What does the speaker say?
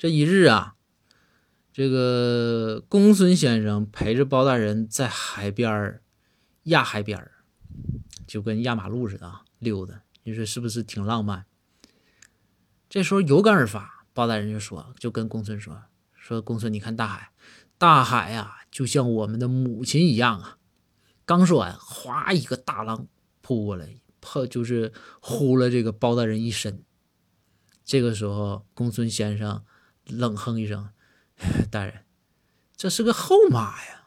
这一日啊，这个公孙先生陪着包大人在海边儿压海边儿，就跟压马路似的啊溜达。你说是不是挺浪漫？这时候有感而发，包大人就说，就跟公孙说：“说公孙，你看大海，大海呀、就像我们的母亲一样啊。”刚说完，哗，一个大浪扑过来，破就是呼了这个包大人一身。这个时候，公孙先生冷哼一声：“ 大人，这是个后妈呀！”